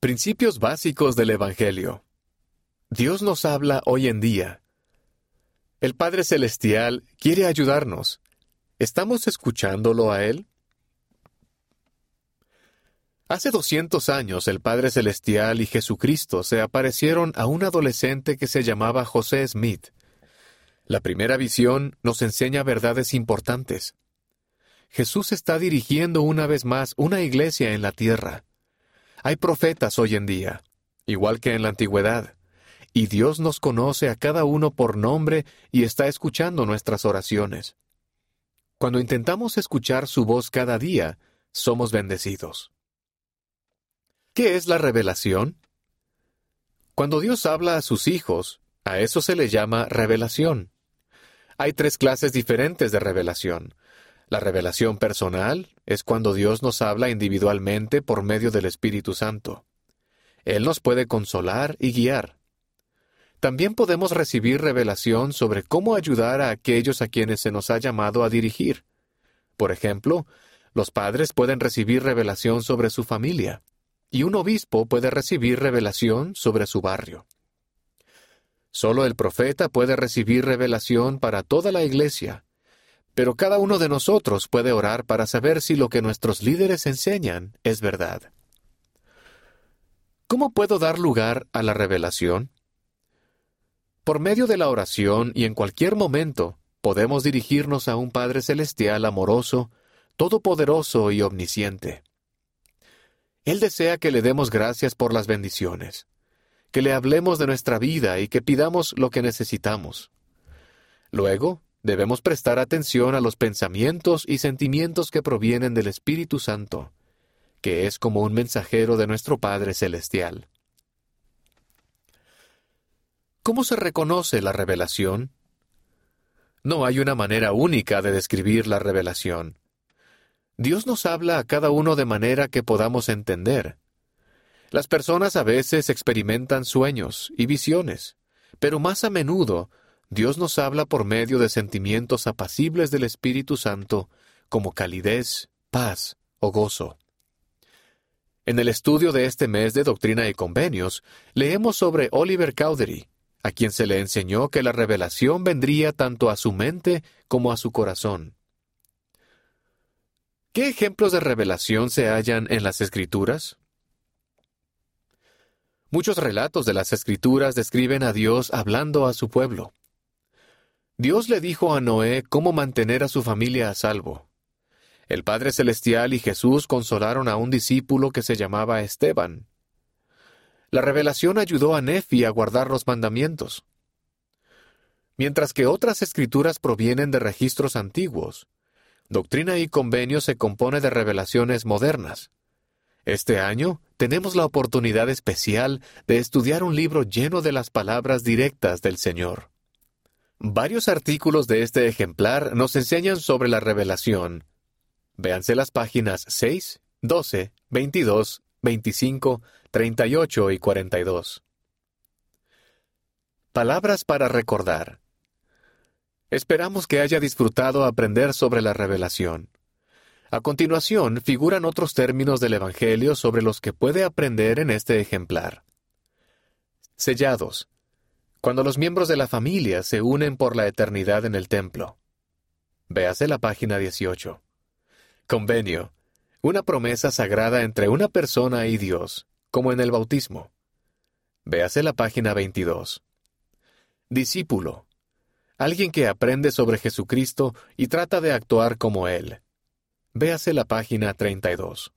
Principios básicos del Evangelio. Dios nos habla hoy en día. El Padre Celestial quiere ayudarnos. ¿Estamos escuchándolo a Él? Hace 200 años el Padre Celestial y Jesucristo se aparecieron a un adolescente que se llamaba José Smith. La primera visión nos enseña verdades importantes. Jesús está dirigiendo una vez más una iglesia en la tierra. Hay profetas hoy en día, igual que en la antigüedad, y Dios nos conoce a cada uno por nombre y está escuchando nuestras oraciones. Cuando intentamos escuchar su voz cada día, somos bendecidos. ¿Qué es la revelación? Cuando Dios habla a sus hijos, a eso se le llama revelación. Hay tres clases diferentes de revelación. La revelación personal es cuando Dios nos habla individualmente por medio del Espíritu Santo. Él nos puede consolar y guiar. También podemos recibir revelación sobre cómo ayudar a aquellos a quienes se nos ha llamado a dirigir. Por ejemplo, los padres pueden recibir revelación sobre su familia, y un obispo puede recibir revelación sobre su barrio. Solo el profeta puede recibir revelación para toda la iglesia, pero cada uno de nosotros puede orar para saber si lo que nuestros líderes enseñan es verdad. ¿Cómo puedo dar lugar a la revelación? Por medio de la oración y en cualquier momento, podemos dirigirnos a un Padre Celestial amoroso, todopoderoso y omnisciente. Él desea que le demos gracias por las bendiciones, que le hablemos de nuestra vida y que pidamos lo que necesitamos. Luego, Debemos prestar atención a los pensamientos y sentimientos que provienen del Espíritu Santo, que es como un mensajero de nuestro Padre Celestial. ¿Cómo se reconoce la revelación? No hay una manera única de describir la revelación. Dios nos habla a cada uno de manera que podamos entender. Las personas a veces experimentan sueños y visiones, pero más a menudo Dios nos habla por medio de sentimientos apacibles del Espíritu Santo, como calidez, paz o gozo. En el estudio de este mes de Doctrina y Convenios, leemos sobre Oliver Cowdery, a quien se le enseñó que la revelación vendría tanto a su mente como a su corazón. ¿Qué ejemplos de revelación se hallan en las Escrituras? Muchos relatos de las Escrituras describen a Dios hablando a su pueblo. Dios le dijo a Noé cómo mantener a su familia a salvo. El Padre Celestial y Jesús consolaron a un discípulo que se llamaba Esteban. La revelación ayudó a Nefi a guardar los mandamientos. Mientras que otras escrituras provienen de registros antiguos, Doctrina y Convenio se compone de revelaciones modernas. Este año tenemos la oportunidad especial de estudiar un libro lleno de las palabras directas del Señor. Varios artículos de este ejemplar nos enseñan sobre la revelación. Véanse las páginas 6, 12, 22, 25, 38 y 42. Palabras para recordar. Esperamos que haya disfrutado aprender sobre la revelación. A continuación figuran otros términos del Evangelio sobre los que puede aprender en este ejemplar. Sellados cuando los miembros de la familia se unen por la eternidad en el templo. Véase la página 18. Convenio. Una promesa sagrada entre una persona y Dios, como en el bautismo. Véase la página 22. Discípulo. Alguien que aprende sobre Jesucristo y trata de actuar como Él. Véase la página 32.